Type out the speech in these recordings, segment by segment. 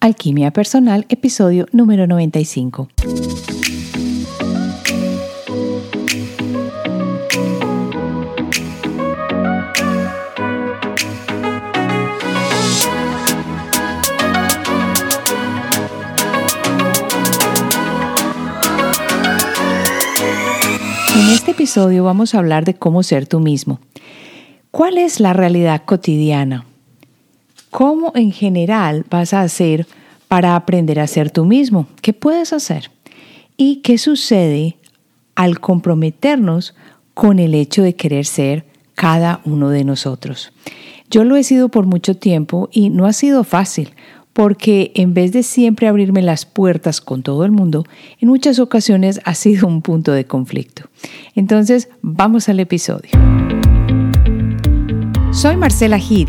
Alquimia Personal, episodio número 95. En este episodio vamos a hablar de cómo ser tú mismo. ¿Cuál es la realidad cotidiana? ¿Cómo en general vas a hacer para aprender a ser tú mismo? ¿Qué puedes hacer? ¿Y qué sucede al comprometernos con el hecho de querer ser cada uno de nosotros? Yo lo he sido por mucho tiempo y no ha sido fácil porque en vez de siempre abrirme las puertas con todo el mundo, en muchas ocasiones ha sido un punto de conflicto. Entonces, vamos al episodio. Soy Marcela Gid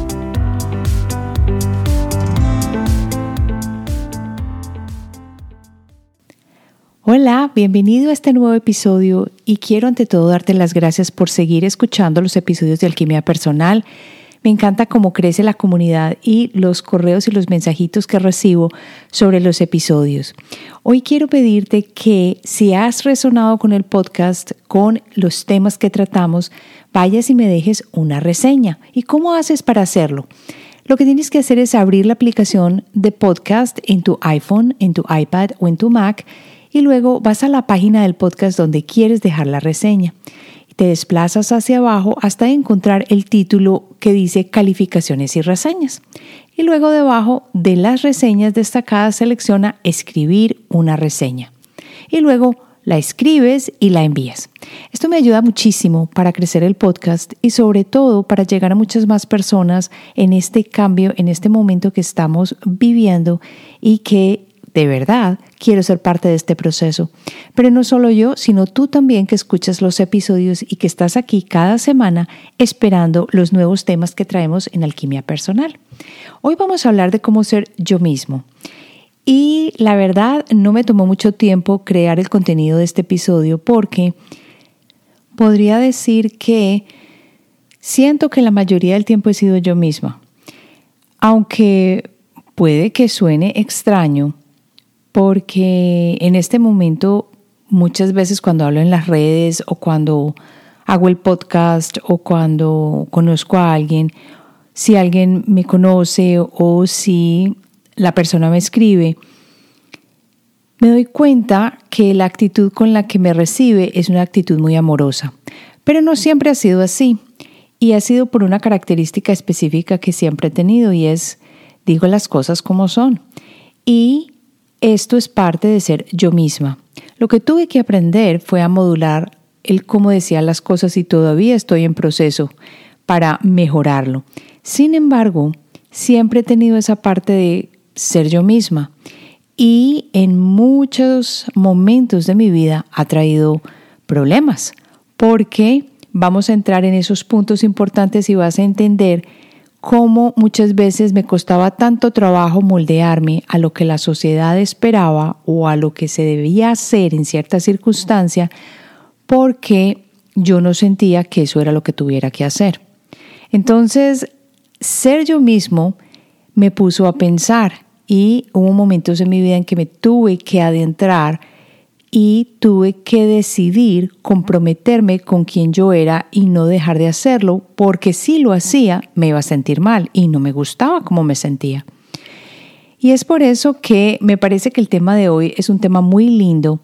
Hola, bienvenido a este nuevo episodio y quiero ante todo darte las gracias por seguir escuchando los episodios de Alquimia Personal. Me encanta cómo crece la comunidad y los correos y los mensajitos que recibo sobre los episodios. Hoy quiero pedirte que si has resonado con el podcast, con los temas que tratamos, vayas y me dejes una reseña. ¿Y cómo haces para hacerlo? Lo que tienes que hacer es abrir la aplicación de podcast en tu iPhone, en tu iPad o en tu Mac y luego vas a la página del podcast donde quieres dejar la reseña. Te desplazas hacia abajo hasta encontrar el título que dice calificaciones y reseñas. Y luego debajo de las reseñas destacadas selecciona escribir una reseña. Y luego la escribes y la envías. Esto me ayuda muchísimo para crecer el podcast y sobre todo para llegar a muchas más personas en este cambio, en este momento que estamos viviendo y que de verdad quiero ser parte de este proceso. Pero no solo yo, sino tú también que escuchas los episodios y que estás aquí cada semana esperando los nuevos temas que traemos en Alquimia Personal. Hoy vamos a hablar de cómo ser yo mismo. Y la verdad no me tomó mucho tiempo crear el contenido de este episodio porque podría decir que siento que la mayoría del tiempo he sido yo misma. Aunque puede que suene extraño, porque en este momento muchas veces cuando hablo en las redes o cuando hago el podcast o cuando conozco a alguien, si alguien me conoce o si la persona me escribe, me doy cuenta que la actitud con la que me recibe es una actitud muy amorosa. Pero no siempre ha sido así y ha sido por una característica específica que siempre he tenido y es digo las cosas como son. Y esto es parte de ser yo misma. Lo que tuve que aprender fue a modular el cómo decía las cosas y todavía estoy en proceso para mejorarlo. Sin embargo, siempre he tenido esa parte de ser yo misma y en muchos momentos de mi vida ha traído problemas porque vamos a entrar en esos puntos importantes y vas a entender cómo muchas veces me costaba tanto trabajo moldearme a lo que la sociedad esperaba o a lo que se debía hacer en cierta circunstancia porque yo no sentía que eso era lo que tuviera que hacer. Entonces, ser yo mismo me puso a pensar y hubo momentos en mi vida en que me tuve que adentrar y tuve que decidir comprometerme con quien yo era y no dejar de hacerlo, porque si lo hacía me iba a sentir mal y no me gustaba como me sentía. Y es por eso que me parece que el tema de hoy es un tema muy lindo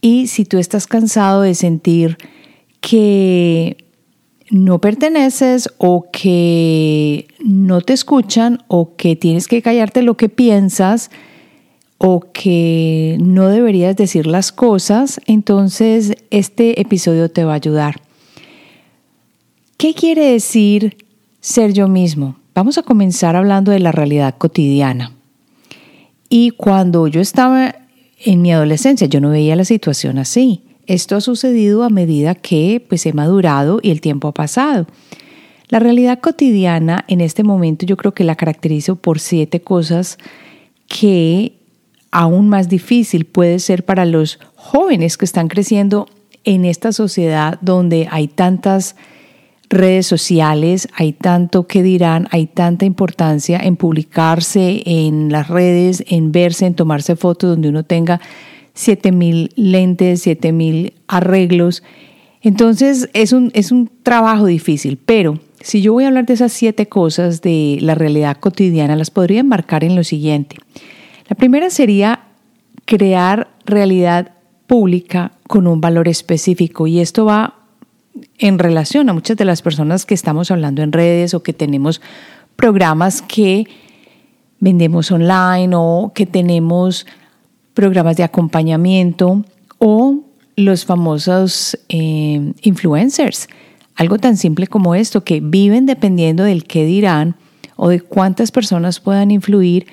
y si tú estás cansado de sentir que no perteneces o que no te escuchan o que tienes que callarte lo que piensas, o que no deberías decir las cosas, entonces este episodio te va a ayudar. ¿Qué quiere decir ser yo mismo? Vamos a comenzar hablando de la realidad cotidiana. Y cuando yo estaba en mi adolescencia, yo no veía la situación así. Esto ha sucedido a medida que pues he madurado y el tiempo ha pasado. La realidad cotidiana en este momento yo creo que la caracterizo por siete cosas que aún más difícil puede ser para los jóvenes que están creciendo en esta sociedad donde hay tantas redes sociales, hay tanto que dirán, hay tanta importancia en publicarse en las redes, en verse, en tomarse fotos donde uno tenga 7000 lentes, 7000 arreglos. Entonces es un, es un trabajo difícil, pero si yo voy a hablar de esas siete cosas de la realidad cotidiana, las podría enmarcar en lo siguiente. La primera sería crear realidad pública con un valor específico y esto va en relación a muchas de las personas que estamos hablando en redes o que tenemos programas que vendemos online o que tenemos programas de acompañamiento o los famosos eh, influencers. Algo tan simple como esto, que viven dependiendo del qué dirán o de cuántas personas puedan influir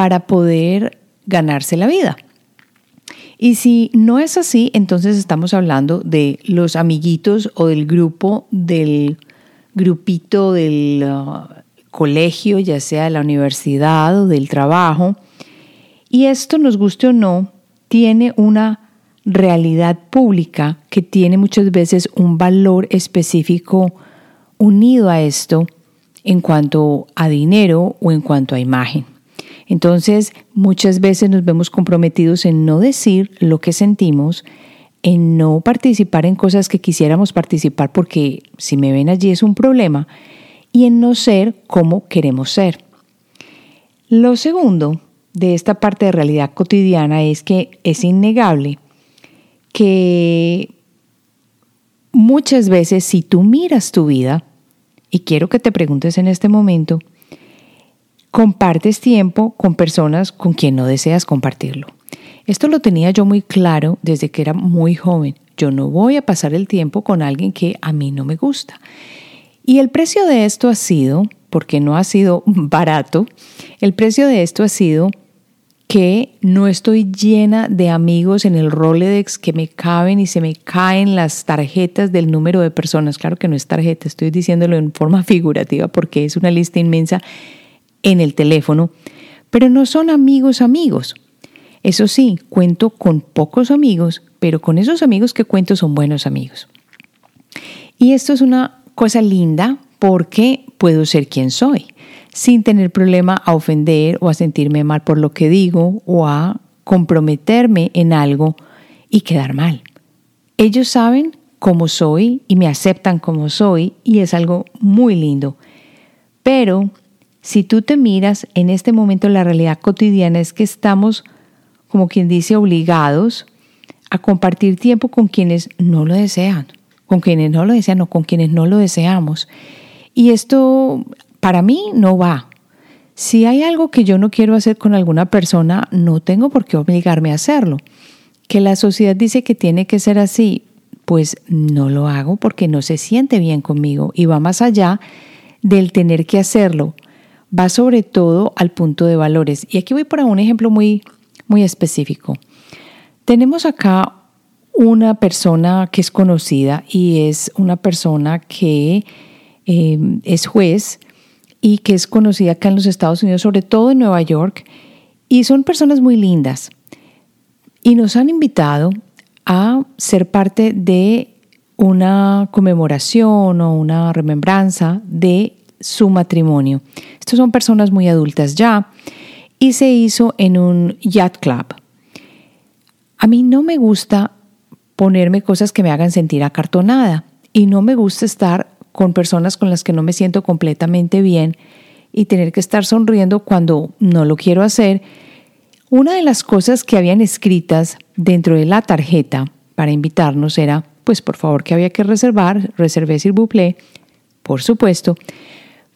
para poder ganarse la vida. Y si no es así, entonces estamos hablando de los amiguitos o del grupo, del grupito del uh, colegio, ya sea de la universidad o del trabajo. Y esto, nos guste o no, tiene una realidad pública que tiene muchas veces un valor específico unido a esto en cuanto a dinero o en cuanto a imagen. Entonces, muchas veces nos vemos comprometidos en no decir lo que sentimos, en no participar en cosas que quisiéramos participar porque si me ven allí es un problema, y en no ser como queremos ser. Lo segundo de esta parte de realidad cotidiana es que es innegable que muchas veces si tú miras tu vida, y quiero que te preguntes en este momento, compartes tiempo con personas con quien no deseas compartirlo. Esto lo tenía yo muy claro desde que era muy joven. Yo no voy a pasar el tiempo con alguien que a mí no me gusta. Y el precio de esto ha sido, porque no ha sido barato, el precio de esto ha sido que no estoy llena de amigos en el Rolodex que me caben y se me caen las tarjetas del número de personas. Claro que no es tarjeta, estoy diciéndolo en forma figurativa porque es una lista inmensa en el teléfono, pero no son amigos amigos. Eso sí, cuento con pocos amigos, pero con esos amigos que cuento son buenos amigos. Y esto es una cosa linda porque puedo ser quien soy, sin tener problema a ofender o a sentirme mal por lo que digo o a comprometerme en algo y quedar mal. Ellos saben cómo soy y me aceptan como soy y es algo muy lindo. Pero si tú te miras en este momento la realidad cotidiana es que estamos, como quien dice, obligados a compartir tiempo con quienes no lo desean, con quienes no lo desean o con quienes no lo deseamos. Y esto para mí no va. Si hay algo que yo no quiero hacer con alguna persona, no tengo por qué obligarme a hacerlo. Que la sociedad dice que tiene que ser así, pues no lo hago porque no se siente bien conmigo y va más allá del tener que hacerlo va sobre todo al punto de valores. Y aquí voy para un ejemplo muy, muy específico. Tenemos acá una persona que es conocida y es una persona que eh, es juez y que es conocida acá en los Estados Unidos, sobre todo en Nueva York, y son personas muy lindas. Y nos han invitado a ser parte de una conmemoración o una remembranza de su matrimonio. Estos son personas muy adultas ya y se hizo en un yacht club. A mí no me gusta ponerme cosas que me hagan sentir acartonada y no me gusta estar con personas con las que no me siento completamente bien y tener que estar sonriendo cuando no lo quiero hacer. Una de las cosas que habían escritas dentro de la tarjeta para invitarnos era, pues por favor que había que reservar, reservé s'il vous por supuesto,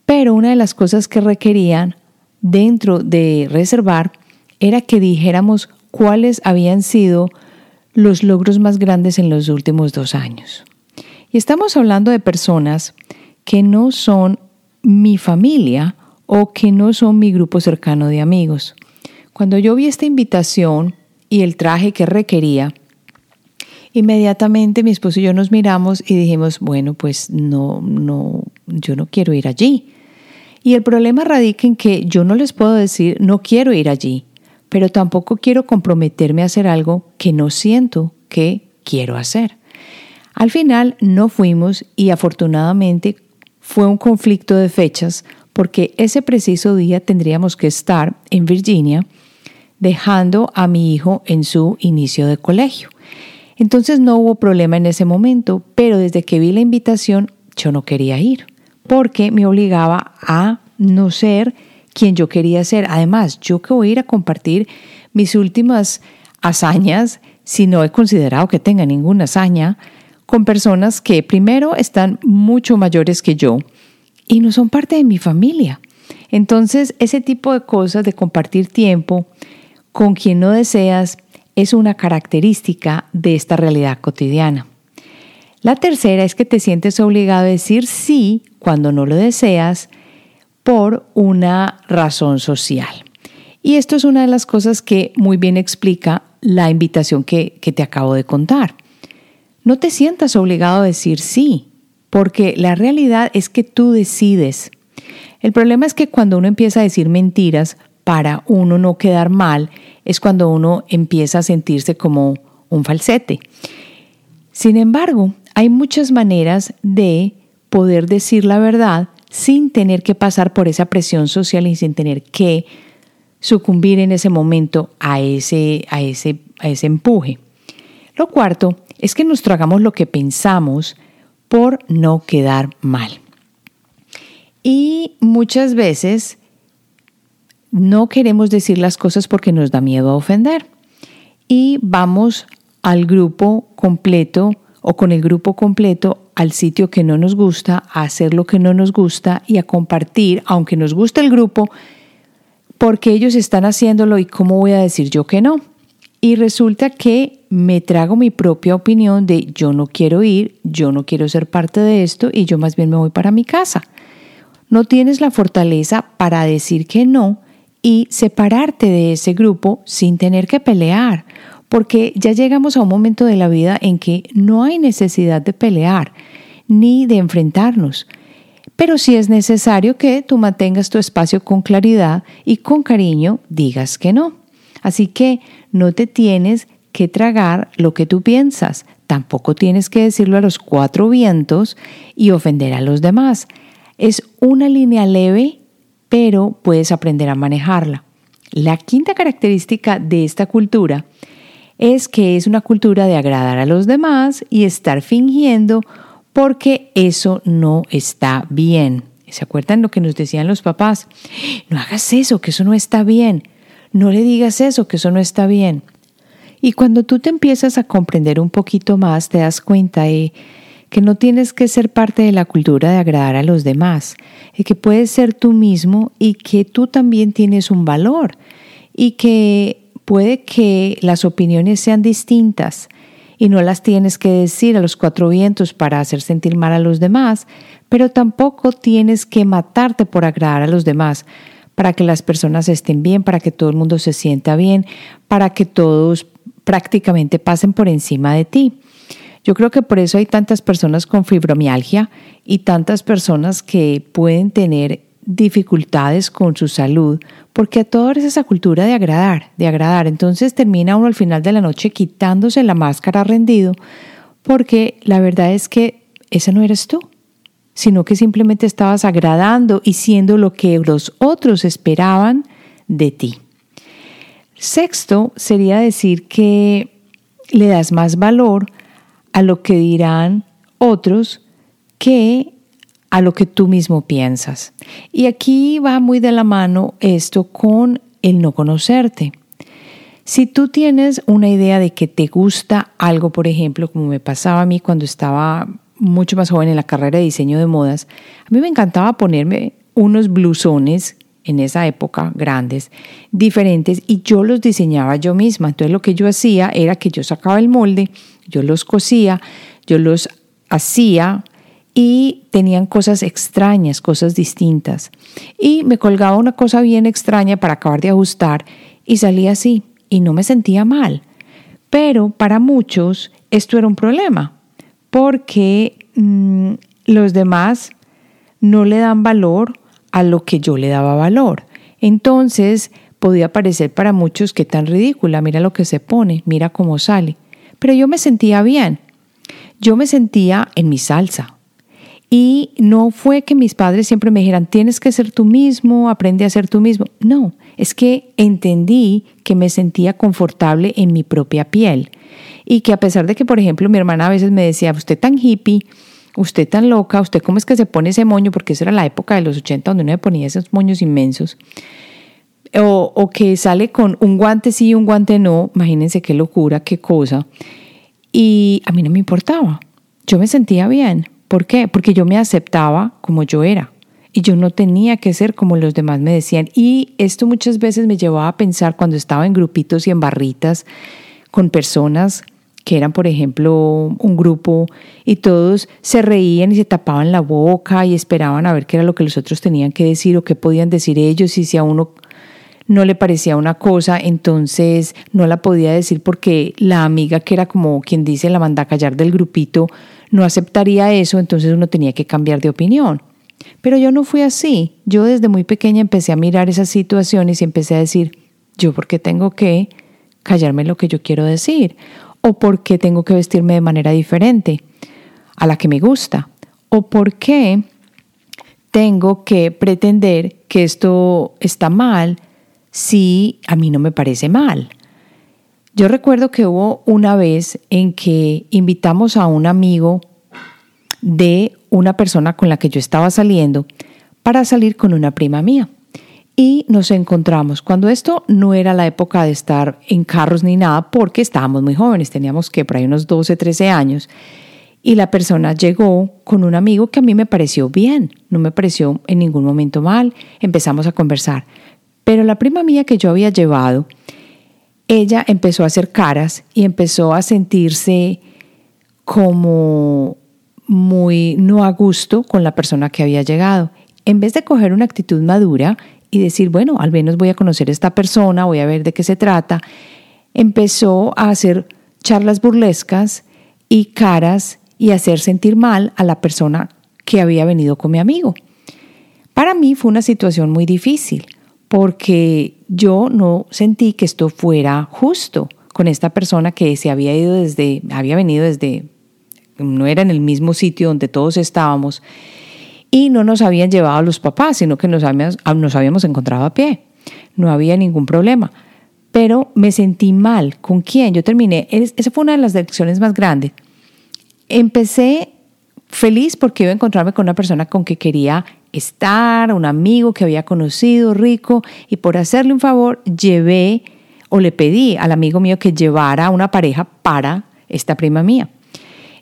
pero una de las cosas que requerían dentro de reservar era que dijéramos cuáles habían sido los logros más grandes en los últimos dos años. Y estamos hablando de personas que no son mi familia o que no son mi grupo cercano de amigos. Cuando yo vi esta invitación y el traje que requería, inmediatamente mi esposo y yo nos miramos y dijimos, bueno, pues no, no, yo no quiero ir allí. Y el problema radica en que yo no les puedo decir, no quiero ir allí, pero tampoco quiero comprometerme a hacer algo que no siento que quiero hacer. Al final no fuimos y afortunadamente fue un conflicto de fechas porque ese preciso día tendríamos que estar en Virginia dejando a mi hijo en su inicio de colegio. Entonces no hubo problema en ese momento, pero desde que vi la invitación yo no quería ir porque me obligaba a no ser quien yo quería ser. Además, yo que voy a ir a compartir mis últimas hazañas, si no he considerado que tenga ninguna hazaña, con personas que primero están mucho mayores que yo y no son parte de mi familia. Entonces, ese tipo de cosas de compartir tiempo con quien no deseas es una característica de esta realidad cotidiana. La tercera es que te sientes obligado a decir sí cuando no lo deseas por una razón social. Y esto es una de las cosas que muy bien explica la invitación que, que te acabo de contar. No te sientas obligado a decir sí, porque la realidad es que tú decides. El problema es que cuando uno empieza a decir mentiras para uno no quedar mal, es cuando uno empieza a sentirse como un falsete. Sin embargo, hay muchas maneras de poder decir la verdad sin tener que pasar por esa presión social y sin tener que sucumbir en ese momento a ese, a ese, a ese empuje. Lo cuarto es que nos tragamos lo que pensamos por no quedar mal. Y muchas veces no queremos decir las cosas porque nos da miedo a ofender. Y vamos al grupo completo o con el grupo completo al sitio que no nos gusta, a hacer lo que no nos gusta y a compartir, aunque nos guste el grupo, porque ellos están haciéndolo y cómo voy a decir yo que no. Y resulta que me trago mi propia opinión de yo no quiero ir, yo no quiero ser parte de esto y yo más bien me voy para mi casa. No tienes la fortaleza para decir que no y separarte de ese grupo sin tener que pelear, porque ya llegamos a un momento de la vida en que no hay necesidad de pelear ni de enfrentarnos. Pero sí es necesario que tú mantengas tu espacio con claridad y con cariño digas que no. Así que no te tienes que tragar lo que tú piensas, tampoco tienes que decirlo a los cuatro vientos y ofender a los demás. Es una línea leve, pero puedes aprender a manejarla. La quinta característica de esta cultura es que es una cultura de agradar a los demás y estar fingiendo porque eso no está bien. ¿Se acuerdan lo que nos decían los papás? No hagas eso, que eso no está bien. No le digas eso, que eso no está bien. Y cuando tú te empiezas a comprender un poquito más, te das cuenta de que no tienes que ser parte de la cultura de agradar a los demás, y que puedes ser tú mismo y que tú también tienes un valor y que puede que las opiniones sean distintas y no las tienes que decir a los cuatro vientos para hacer sentir mal a los demás, pero tampoco tienes que matarte por agradar a los demás, para que las personas estén bien, para que todo el mundo se sienta bien, para que todos prácticamente pasen por encima de ti. Yo creo que por eso hay tantas personas con fibromialgia y tantas personas que pueden tener dificultades con su salud, porque a todos es esa cultura de agradar, de agradar. Entonces termina uno al final de la noche quitándose la máscara rendido, porque la verdad es que ese no eres tú sino que simplemente estabas agradando y siendo lo que los otros esperaban de ti. Sexto sería decir que le das más valor a lo que dirán otros que a lo que tú mismo piensas. Y aquí va muy de la mano esto con el no conocerte. Si tú tienes una idea de que te gusta algo, por ejemplo, como me pasaba a mí cuando estaba mucho más joven en la carrera de diseño de modas, a mí me encantaba ponerme unos blusones en esa época grandes, diferentes, y yo los diseñaba yo misma. Entonces lo que yo hacía era que yo sacaba el molde, yo los cosía, yo los hacía y tenían cosas extrañas, cosas distintas. Y me colgaba una cosa bien extraña para acabar de ajustar y salía así y no me sentía mal. Pero para muchos esto era un problema porque mm, los demás no le dan valor a lo que yo le daba valor. Entonces podía parecer para muchos que tan ridícula, mira lo que se pone, mira cómo sale. Pero yo me sentía bien, yo me sentía en mi salsa. Y no fue que mis padres siempre me dijeran, tienes que ser tú mismo, aprende a ser tú mismo. No, es que entendí que me sentía confortable en mi propia piel. Y que a pesar de que, por ejemplo, mi hermana a veces me decía, usted tan hippie, usted tan loca, usted cómo es que se pone ese moño, porque esa era la época de los 80 donde uno me ponía esos moños inmensos. O, o, que sale con un guante sí y un guante no, imagínense qué locura, qué cosa. Y a mí no me importaba, yo me sentía bien. ¿Por qué? Porque yo me aceptaba como yo era y yo no tenía que ser como los demás me decían. Y esto muchas veces me llevaba a pensar cuando estaba en grupitos y en barritas con personas que eran, por ejemplo, un grupo y todos se reían y se tapaban la boca y esperaban a ver qué era lo que los otros tenían que decir o qué podían decir ellos y si a uno no le parecía una cosa, entonces no la podía decir porque la amiga que era como quien dice la manda callar del grupito no aceptaría eso, entonces uno tenía que cambiar de opinión. Pero yo no fui así. Yo desde muy pequeña empecé a mirar esas situaciones y empecé a decir, yo por qué tengo que callarme lo que yo quiero decir o por qué tengo que vestirme de manera diferente a la que me gusta, o por qué tengo que pretender que esto está mal si a mí no me parece mal. Yo recuerdo que hubo una vez en que invitamos a un amigo de una persona con la que yo estaba saliendo para salir con una prima mía y nos encontramos cuando esto no era la época de estar en carros ni nada porque estábamos muy jóvenes, teníamos que por ahí unos 12, 13 años y la persona llegó con un amigo que a mí me pareció bien, no me pareció en ningún momento mal, empezamos a conversar. Pero la prima mía que yo había llevado, ella empezó a hacer caras y empezó a sentirse como muy no a gusto con la persona que había llegado. En vez de coger una actitud madura, y decir, bueno, al menos voy a conocer a esta persona, voy a ver de qué se trata, empezó a hacer charlas burlescas y caras y hacer sentir mal a la persona que había venido con mi amigo. Para mí fue una situación muy difícil porque yo no sentí que esto fuera justo con esta persona que se había ido desde, había venido desde, no era en el mismo sitio donde todos estábamos y no nos habían llevado a los papás, sino que nos habíamos, nos habíamos encontrado a pie. No había ningún problema. Pero me sentí mal. ¿Con quién? Yo terminé, esa fue una de las lecciones más grandes. Empecé feliz porque iba a encontrarme con una persona con que quería estar, un amigo que había conocido, rico, y por hacerle un favor llevé o le pedí al amigo mío que llevara una pareja para esta prima mía.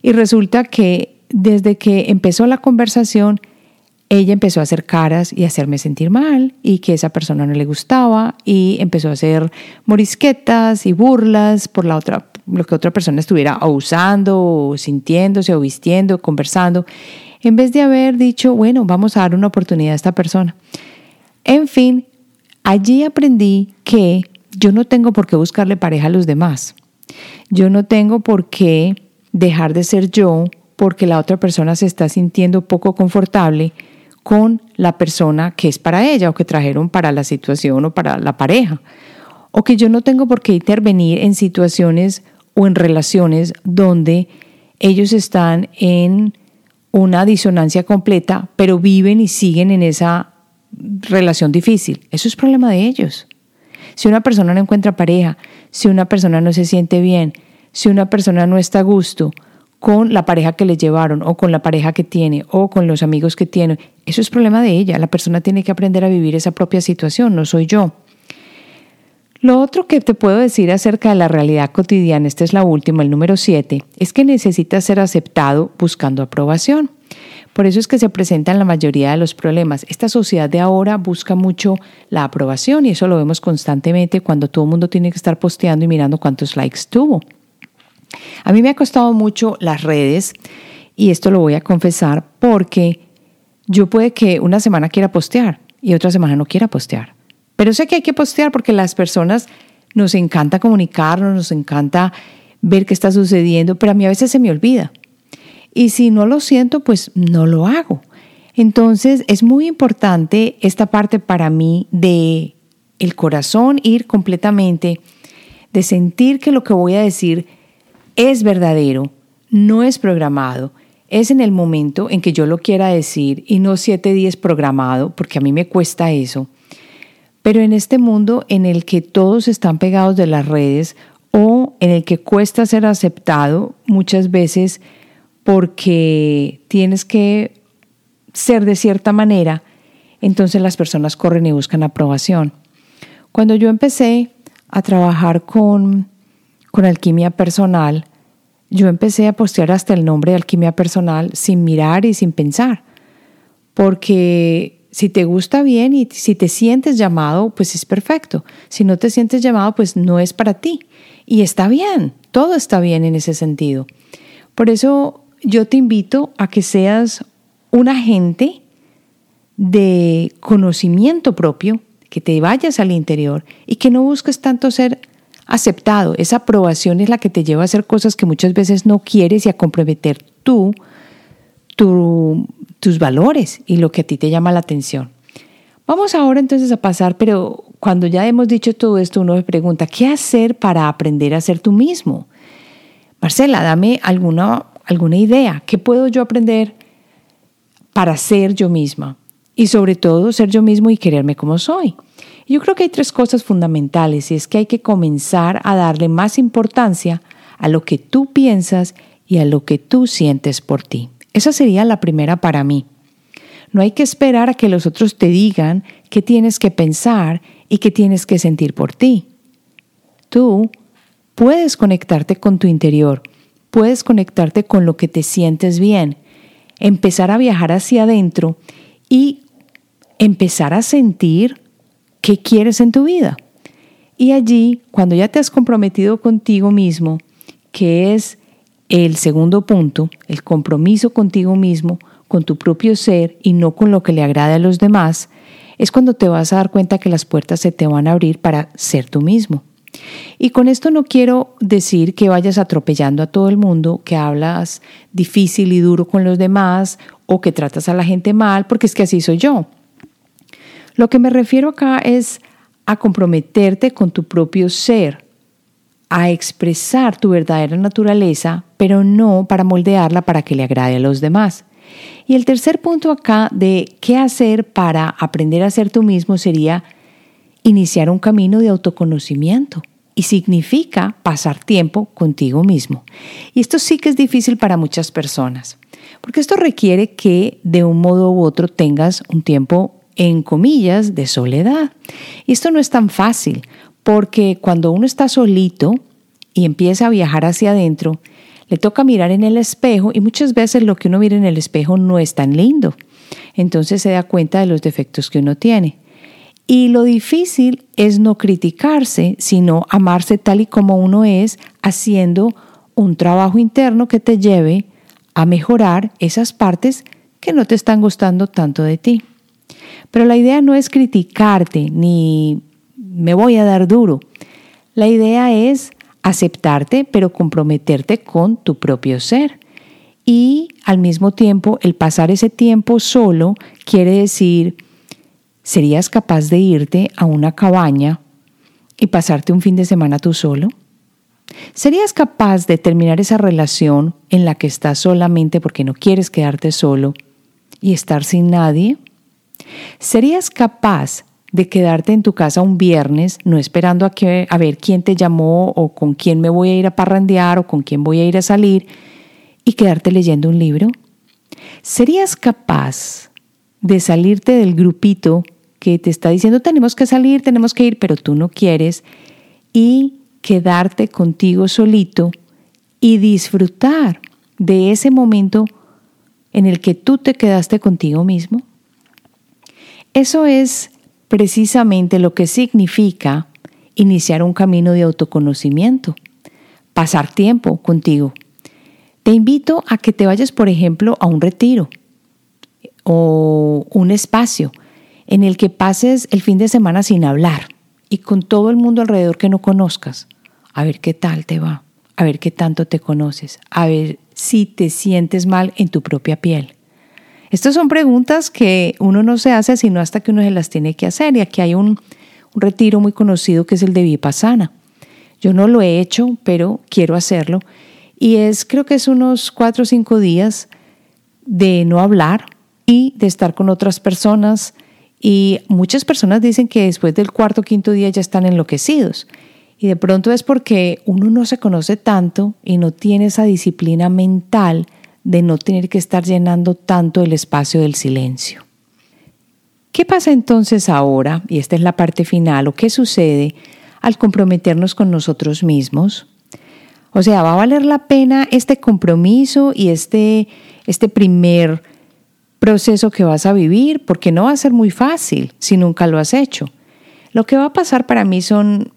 Y resulta que desde que empezó la conversación, ella empezó a hacer caras y hacerme sentir mal y que esa persona no le gustaba y empezó a hacer morisquetas y burlas por la otra, lo que otra persona estuviera usando o sintiéndose o vistiendo, conversando, en vez de haber dicho, bueno, vamos a dar una oportunidad a esta persona. En fin, allí aprendí que yo no tengo por qué buscarle pareja a los demás. Yo no tengo por qué dejar de ser yo porque la otra persona se está sintiendo poco confortable con la persona que es para ella o que trajeron para la situación o para la pareja. O que yo no tengo por qué intervenir en situaciones o en relaciones donde ellos están en una disonancia completa, pero viven y siguen en esa relación difícil. Eso es problema de ellos. Si una persona no encuentra pareja, si una persona no se siente bien, si una persona no está a gusto, con la pareja que le llevaron o con la pareja que tiene o con los amigos que tiene. Eso es problema de ella. La persona tiene que aprender a vivir esa propia situación, no soy yo. Lo otro que te puedo decir acerca de la realidad cotidiana, esta es la última, el número siete, es que necesitas ser aceptado buscando aprobación. Por eso es que se presentan la mayoría de los problemas. Esta sociedad de ahora busca mucho la aprobación y eso lo vemos constantemente cuando todo el mundo tiene que estar posteando y mirando cuántos likes tuvo. A mí me ha costado mucho las redes y esto lo voy a confesar porque yo puede que una semana quiera postear y otra semana no quiera postear. Pero sé que hay que postear porque las personas nos encanta comunicarnos, nos encanta ver qué está sucediendo, pero a mí a veces se me olvida. Y si no lo siento, pues no lo hago. Entonces es muy importante esta parte para mí de el corazón ir completamente, de sentir que lo que voy a decir es verdadero, no es programado, es en el momento en que yo lo quiera decir y no siete días programado, porque a mí me cuesta eso. Pero en este mundo en el que todos están pegados de las redes o en el que cuesta ser aceptado muchas veces porque tienes que ser de cierta manera, entonces las personas corren y buscan aprobación. Cuando yo empecé a trabajar con, con alquimia personal, yo empecé a postear hasta el nombre de alquimia personal sin mirar y sin pensar, porque si te gusta bien y si te sientes llamado, pues es perfecto. Si no te sientes llamado, pues no es para ti. Y está bien, todo está bien en ese sentido. Por eso yo te invito a que seas un agente de conocimiento propio, que te vayas al interior y que no busques tanto ser aceptado. Esa aprobación es la que te lleva a hacer cosas que muchas veces no quieres y a comprometer tú tus valores y lo que a ti te llama la atención. Vamos ahora entonces a pasar, pero cuando ya hemos dicho todo esto, uno se pregunta, ¿qué hacer para aprender a ser tú mismo? Marcela, dame alguna, alguna idea. ¿Qué puedo yo aprender para ser yo misma? Y sobre todo, ser yo mismo y quererme como soy. Yo creo que hay tres cosas fundamentales y es que hay que comenzar a darle más importancia a lo que tú piensas y a lo que tú sientes por ti. Esa sería la primera para mí. No hay que esperar a que los otros te digan qué tienes que pensar y qué tienes que sentir por ti. Tú puedes conectarte con tu interior, puedes conectarte con lo que te sientes bien, empezar a viajar hacia adentro y empezar a sentir qué quieres en tu vida. Y allí, cuando ya te has comprometido contigo mismo, que es el segundo punto, el compromiso contigo mismo, con tu propio ser y no con lo que le agrada a los demás, es cuando te vas a dar cuenta que las puertas se te van a abrir para ser tú mismo. Y con esto no quiero decir que vayas atropellando a todo el mundo, que hablas difícil y duro con los demás o que tratas a la gente mal, porque es que así soy yo. Lo que me refiero acá es a comprometerte con tu propio ser, a expresar tu verdadera naturaleza, pero no para moldearla para que le agrade a los demás. Y el tercer punto acá de qué hacer para aprender a ser tú mismo sería iniciar un camino de autoconocimiento y significa pasar tiempo contigo mismo. Y esto sí que es difícil para muchas personas, porque esto requiere que de un modo u otro tengas un tiempo en comillas de soledad. Y esto no es tan fácil, porque cuando uno está solito y empieza a viajar hacia adentro, le toca mirar en el espejo y muchas veces lo que uno mira en el espejo no es tan lindo. Entonces se da cuenta de los defectos que uno tiene. Y lo difícil es no criticarse, sino amarse tal y como uno es, haciendo un trabajo interno que te lleve a mejorar esas partes que no te están gustando tanto de ti. Pero la idea no es criticarte ni me voy a dar duro. La idea es aceptarte, pero comprometerte con tu propio ser. Y al mismo tiempo, el pasar ese tiempo solo quiere decir, ¿serías capaz de irte a una cabaña y pasarte un fin de semana tú solo? ¿Serías capaz de terminar esa relación en la que estás solamente porque no quieres quedarte solo y estar sin nadie? ¿Serías capaz de quedarte en tu casa un viernes, no esperando a, que, a ver quién te llamó o con quién me voy a ir a parrandear o con quién voy a ir a salir y quedarte leyendo un libro? ¿Serías capaz de salirte del grupito que te está diciendo tenemos que salir, tenemos que ir, pero tú no quieres y quedarte contigo solito y disfrutar de ese momento en el que tú te quedaste contigo mismo? Eso es precisamente lo que significa iniciar un camino de autoconocimiento, pasar tiempo contigo. Te invito a que te vayas, por ejemplo, a un retiro o un espacio en el que pases el fin de semana sin hablar y con todo el mundo alrededor que no conozcas, a ver qué tal te va, a ver qué tanto te conoces, a ver si te sientes mal en tu propia piel. Estas son preguntas que uno no se hace sino hasta que uno se las tiene que hacer. Y aquí hay un, un retiro muy conocido que es el de Vipassana. Yo no lo he hecho, pero quiero hacerlo. Y es, creo que es unos cuatro o cinco días de no hablar y de estar con otras personas. Y muchas personas dicen que después del cuarto o quinto día ya están enloquecidos. Y de pronto es porque uno no se conoce tanto y no tiene esa disciplina mental de no tener que estar llenando tanto el espacio del silencio. ¿Qué pasa entonces ahora? Y esta es la parte final, o qué sucede al comprometernos con nosotros mismos. O sea, ¿va a valer la pena este compromiso y este, este primer proceso que vas a vivir? Porque no va a ser muy fácil si nunca lo has hecho. Lo que va a pasar para mí son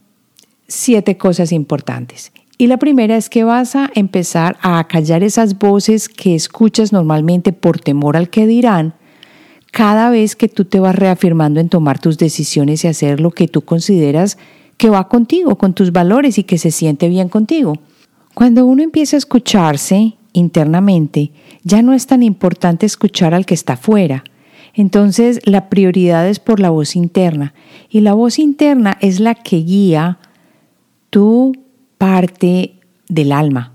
siete cosas importantes. Y la primera es que vas a empezar a callar esas voces que escuchas normalmente por temor al que dirán cada vez que tú te vas reafirmando en tomar tus decisiones y hacer lo que tú consideras que va contigo, con tus valores y que se siente bien contigo. Cuando uno empieza a escucharse internamente, ya no es tan importante escuchar al que está afuera. Entonces la prioridad es por la voz interna y la voz interna es la que guía tu parte del alma.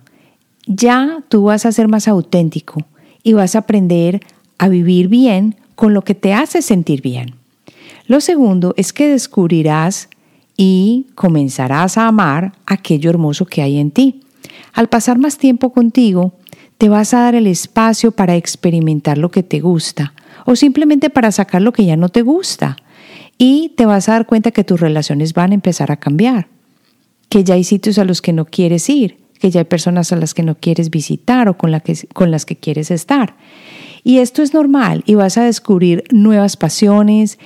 Ya tú vas a ser más auténtico y vas a aprender a vivir bien con lo que te hace sentir bien. Lo segundo es que descubrirás y comenzarás a amar aquello hermoso que hay en ti. Al pasar más tiempo contigo, te vas a dar el espacio para experimentar lo que te gusta o simplemente para sacar lo que ya no te gusta. Y te vas a dar cuenta que tus relaciones van a empezar a cambiar, que ya hay sitios a los que no quieres ir, que ya hay personas a las que no quieres visitar o con, con las que quieres estar. Y esto es normal y vas a descubrir nuevas pasiones,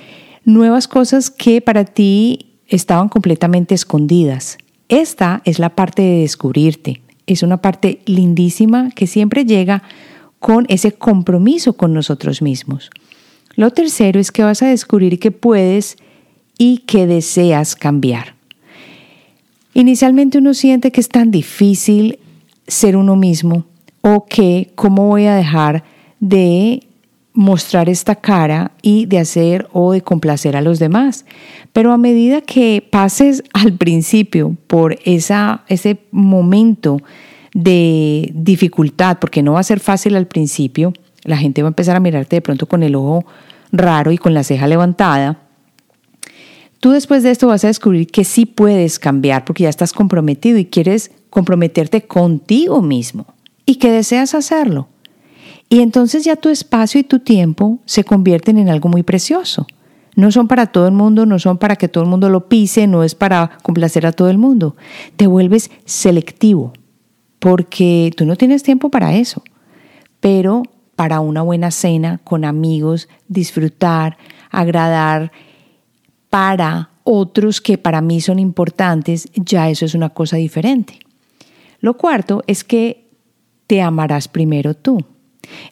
nuevas cosas que para ti estaban completamente escondidas. Esta es la parte de descubrirte. Es una parte lindísima que siempre llega con ese compromiso con nosotros mismos. Lo tercero es que vas a descubrir que puedes y que deseas cambiar. Inicialmente uno siente que es tan difícil ser uno mismo o que cómo voy a dejar de mostrar esta cara y de hacer o de complacer a los demás. Pero a medida que pases al principio por esa, ese momento de dificultad, porque no va a ser fácil al principio, la gente va a empezar a mirarte de pronto con el ojo raro y con la ceja levantada, tú después de esto vas a descubrir que sí puedes cambiar porque ya estás comprometido y quieres comprometerte contigo mismo y que deseas hacerlo. Y entonces ya tu espacio y tu tiempo se convierten en algo muy precioso. No son para todo el mundo, no son para que todo el mundo lo pise, no es para complacer a todo el mundo. Te vuelves selectivo porque tú no tienes tiempo para eso. Pero para una buena cena con amigos, disfrutar, agradar para otros que para mí son importantes, ya eso es una cosa diferente. Lo cuarto es que te amarás primero tú.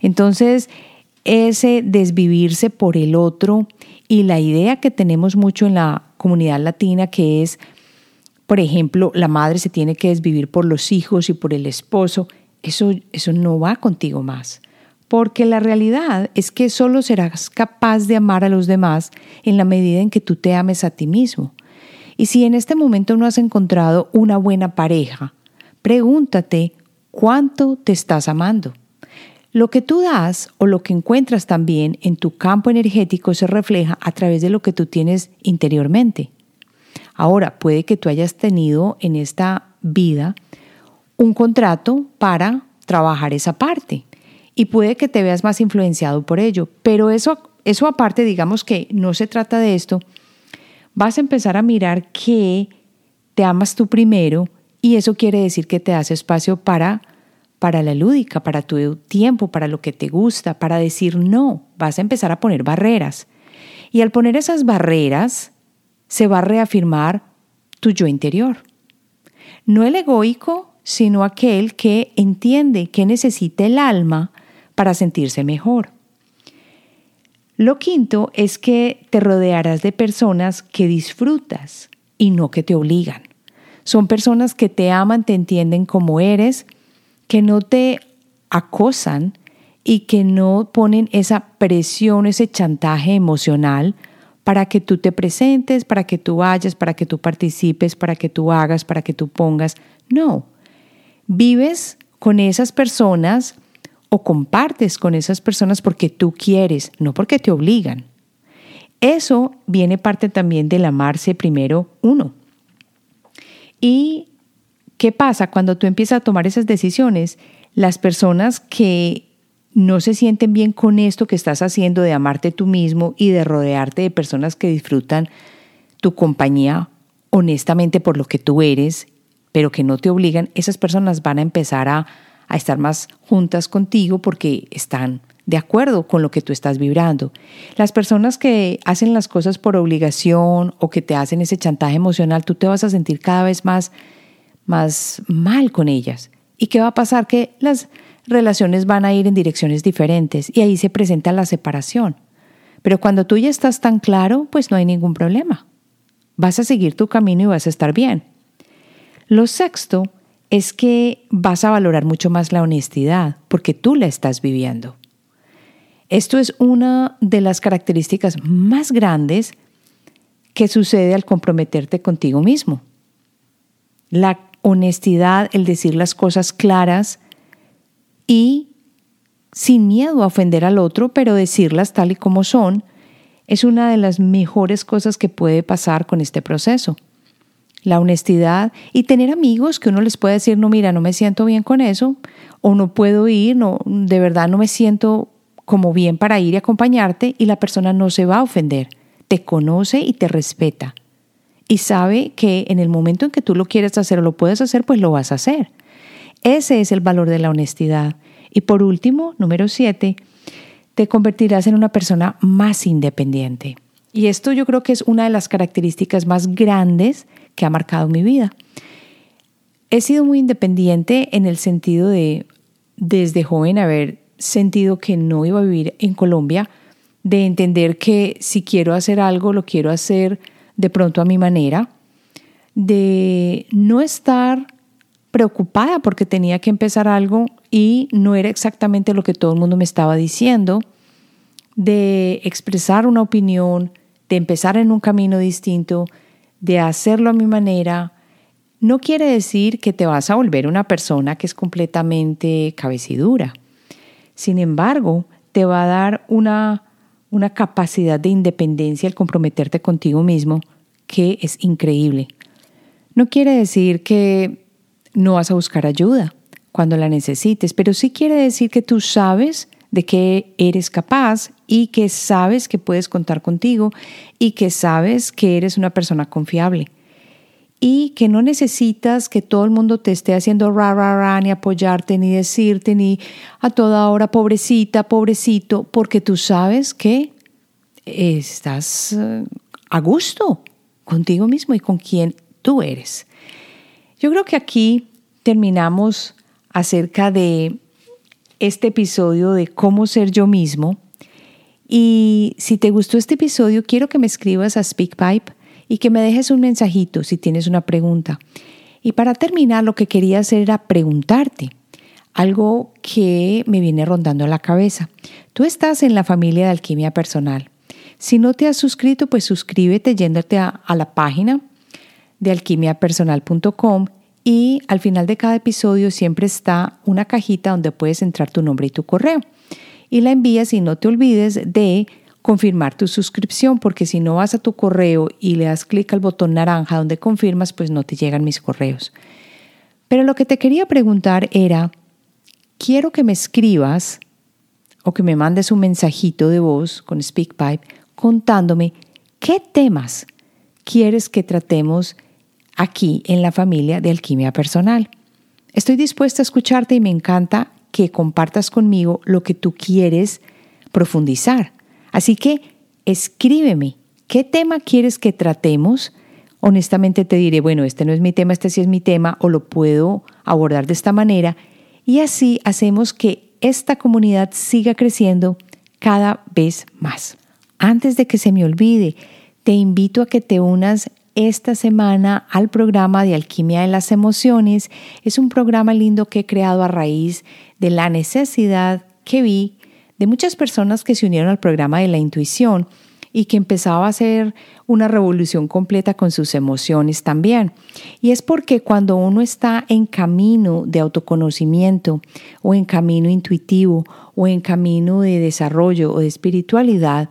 Entonces, ese desvivirse por el otro y la idea que tenemos mucho en la comunidad latina que es, por ejemplo, la madre se tiene que desvivir por los hijos y por el esposo, eso, eso no va contigo más. Porque la realidad es que solo serás capaz de amar a los demás en la medida en que tú te ames a ti mismo. Y si en este momento no has encontrado una buena pareja, pregúntate cuánto te estás amando. Lo que tú das o lo que encuentras también en tu campo energético se refleja a través de lo que tú tienes interiormente. Ahora, puede que tú hayas tenido en esta vida un contrato para trabajar esa parte y puede que te veas más influenciado por ello, pero eso, eso aparte, digamos que no se trata de esto, vas a empezar a mirar que te amas tú primero y eso quiere decir que te das espacio para para la lúdica, para tu tiempo, para lo que te gusta, para decir no. Vas a empezar a poner barreras. Y al poner esas barreras, se va a reafirmar tu yo interior. No el egoico, sino aquel que entiende que necesita el alma para sentirse mejor. Lo quinto es que te rodearás de personas que disfrutas y no que te obligan. Son personas que te aman, te entienden como eres, que no te acosan y que no ponen esa presión, ese chantaje emocional para que tú te presentes, para que tú vayas, para que tú participes, para que tú hagas, para que tú pongas. No, vives con esas personas o compartes con esas personas porque tú quieres, no porque te obligan. Eso viene parte también del amarse primero uno. ¿Y qué pasa cuando tú empiezas a tomar esas decisiones? Las personas que no se sienten bien con esto que estás haciendo de amarte tú mismo y de rodearte de personas que disfrutan tu compañía honestamente por lo que tú eres, pero que no te obligan, esas personas van a empezar a, a estar más juntas contigo porque están de acuerdo con lo que tú estás vibrando. Las personas que hacen las cosas por obligación o que te hacen ese chantaje emocional, tú te vas a sentir cada vez más, más mal con ellas. ¿Y qué va a pasar? Que las relaciones van a ir en direcciones diferentes y ahí se presenta la separación. Pero cuando tú ya estás tan claro, pues no hay ningún problema. Vas a seguir tu camino y vas a estar bien. Lo sexto es que vas a valorar mucho más la honestidad porque tú la estás viviendo. Esto es una de las características más grandes que sucede al comprometerte contigo mismo. La honestidad, el decir las cosas claras, y sin miedo a ofender al otro, pero decirlas tal y como son, es una de las mejores cosas que puede pasar con este proceso. La honestidad y tener amigos que uno les puede decir, no, mira, no me siento bien con eso, o no puedo ir, no, de verdad no me siento como bien para ir y acompañarte, y la persona no se va a ofender, te conoce y te respeta. Y sabe que en el momento en que tú lo quieres hacer o lo puedes hacer, pues lo vas a hacer. Ese es el valor de la honestidad. Y por último, número siete, te convertirás en una persona más independiente. Y esto yo creo que es una de las características más grandes que ha marcado mi vida. He sido muy independiente en el sentido de, desde joven, haber sentido que no iba a vivir en Colombia, de entender que si quiero hacer algo, lo quiero hacer de pronto a mi manera, de no estar preocupada porque tenía que empezar algo y no era exactamente lo que todo el mundo me estaba diciendo, de expresar una opinión, de empezar en un camino distinto, de hacerlo a mi manera, no quiere decir que te vas a volver una persona que es completamente cabecidura. Sin embargo, te va a dar una, una capacidad de independencia al comprometerte contigo mismo que es increíble. No quiere decir que no vas a buscar ayuda cuando la necesites, pero sí quiere decir que tú sabes de que eres capaz y que sabes que puedes contar contigo y que sabes que eres una persona confiable y que no necesitas que todo el mundo te esté haciendo ra, ra, ra, ni apoyarte, ni decirte, ni a toda hora, pobrecita, pobrecito, porque tú sabes que estás eh, a gusto contigo mismo y con quien tú eres. Yo creo que aquí terminamos acerca de este episodio de cómo ser yo mismo. Y si te gustó este episodio, quiero que me escribas a SpeakPipe y que me dejes un mensajito si tienes una pregunta. Y para terminar, lo que quería hacer era preguntarte algo que me viene rondando la cabeza. Tú estás en la familia de alquimia personal. Si no te has suscrito, pues suscríbete yéndote a, a la página de alquimiapersonal.com y al final de cada episodio siempre está una cajita donde puedes entrar tu nombre y tu correo. Y la envías y no te olvides de confirmar tu suscripción, porque si no vas a tu correo y le das clic al botón naranja donde confirmas, pues no te llegan mis correos. Pero lo que te quería preguntar era, quiero que me escribas o que me mandes un mensajito de voz con SpeakPipe contándome qué temas quieres que tratemos aquí en la familia de Alquimia Personal. Estoy dispuesta a escucharte y me encanta que compartas conmigo lo que tú quieres profundizar. Así que escríbeme, ¿qué tema quieres que tratemos? Honestamente te diré, bueno, este no es mi tema, este sí es mi tema, o lo puedo abordar de esta manera. Y así hacemos que esta comunidad siga creciendo cada vez más. Antes de que se me olvide, te invito a que te unas esta semana al programa de Alquimia de las Emociones. Es un programa lindo que he creado a raíz de la necesidad que vi de muchas personas que se unieron al programa de la intuición y que empezaba a hacer una revolución completa con sus emociones también. Y es porque cuando uno está en camino de autoconocimiento o en camino intuitivo o en camino de desarrollo o de espiritualidad,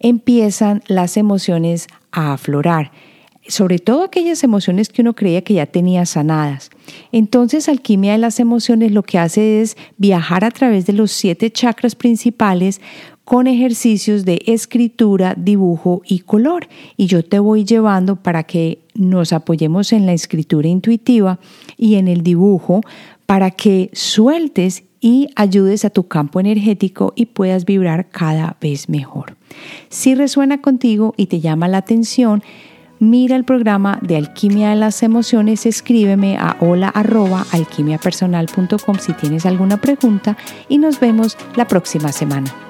empiezan las emociones a aflorar sobre todo aquellas emociones que uno creía que ya tenía sanadas. Entonces, alquimia de las emociones lo que hace es viajar a través de los siete chakras principales con ejercicios de escritura, dibujo y color. Y yo te voy llevando para que nos apoyemos en la escritura intuitiva y en el dibujo para que sueltes y ayudes a tu campo energético y puedas vibrar cada vez mejor. Si resuena contigo y te llama la atención, mira el programa de Alquimia de las Emociones, escríbeme a hola si tienes alguna pregunta y nos vemos la próxima semana.